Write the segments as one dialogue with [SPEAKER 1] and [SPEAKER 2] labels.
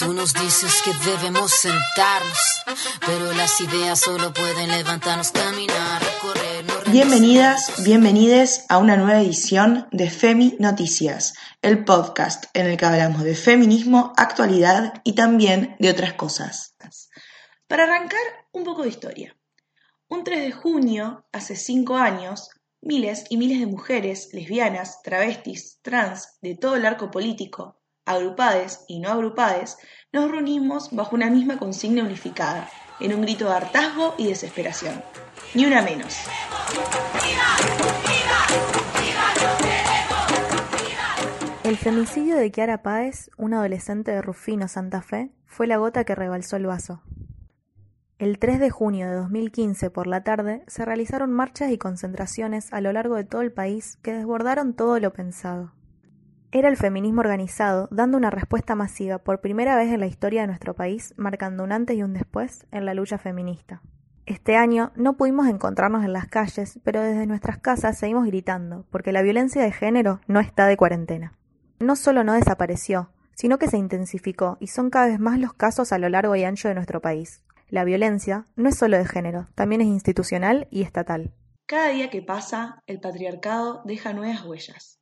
[SPEAKER 1] Tú nos dices que debemos sentarnos, pero las ideas solo pueden levantarnos, caminar, recorrer. No
[SPEAKER 2] Bienvenidas, bienvenides a una nueva edición de Femi Noticias, el podcast en el que hablamos de feminismo, actualidad y también de otras cosas. Para arrancar, un poco de historia. Un 3 de junio, hace 5 años, miles y miles de mujeres, lesbianas, travestis, trans, de todo el arco político, agrupades y no agrupades, nos reunimos bajo una misma consigna unificada, en un grito de hartazgo y desesperación. Ni una menos.
[SPEAKER 3] El femicidio de Kiara Páez, una adolescente de Rufino, Santa Fe, fue la gota que rebalsó el vaso. El 3 de junio de 2015 por la tarde se realizaron marchas y concentraciones a lo largo de todo el país que desbordaron todo lo pensado. Era el feminismo organizado dando una respuesta masiva por primera vez en la historia de nuestro país, marcando un antes y un después en la lucha feminista. Este año no pudimos encontrarnos en las calles, pero desde nuestras casas seguimos gritando, porque la violencia de género no está de cuarentena. No solo no desapareció, sino que se intensificó y son cada vez más los casos a lo largo y ancho de nuestro país. La violencia no es solo de género, también es institucional y estatal.
[SPEAKER 2] Cada día que pasa, el patriarcado deja nuevas huellas.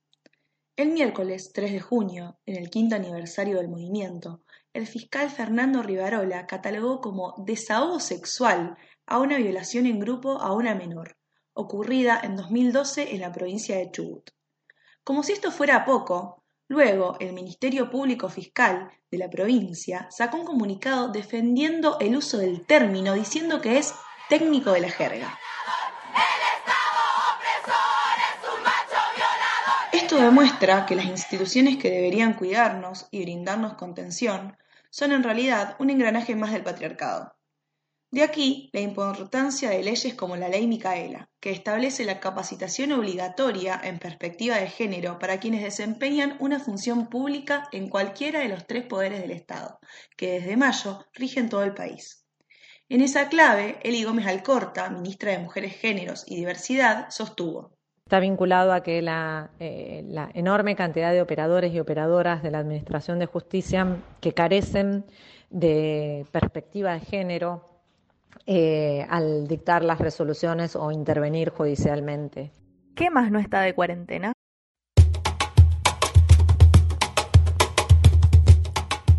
[SPEAKER 2] El miércoles 3 de junio, en el quinto aniversario del movimiento, el fiscal Fernando Rivarola catalogó como desahogo sexual a una violación en grupo a una menor, ocurrida en 2012 en la provincia de Chubut. Como si esto fuera poco, luego el Ministerio Público Fiscal de la provincia sacó un comunicado defendiendo el uso del término diciendo que es técnico de la jerga. Esto demuestra que las instituciones que deberían cuidarnos y brindarnos contención son en realidad un engranaje más del patriarcado. De aquí la importancia de leyes como la Ley Micaela, que establece la capacitación obligatoria en perspectiva de género para quienes desempeñan una función pública en cualquiera de los tres poderes del Estado, que desde mayo rigen todo el país. En esa clave, Eli Gómez Alcorta, ministra de Mujeres, Géneros y Diversidad, sostuvo.
[SPEAKER 4] Está vinculado a que la, eh, la, enorme cantidad de operadores y operadoras de la Administración de Justicia que carecen de perspectiva de género eh, al dictar las resoluciones o intervenir judicialmente.
[SPEAKER 3] ¿Qué más no está de cuarentena?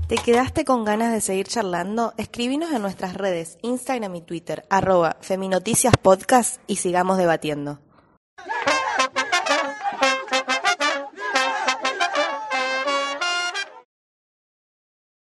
[SPEAKER 5] ¿Te quedaste con ganas de seguir charlando? Escribinos en nuestras redes, Instagram y Twitter, arroba Feminoticias Podcast y sigamos debatiendo.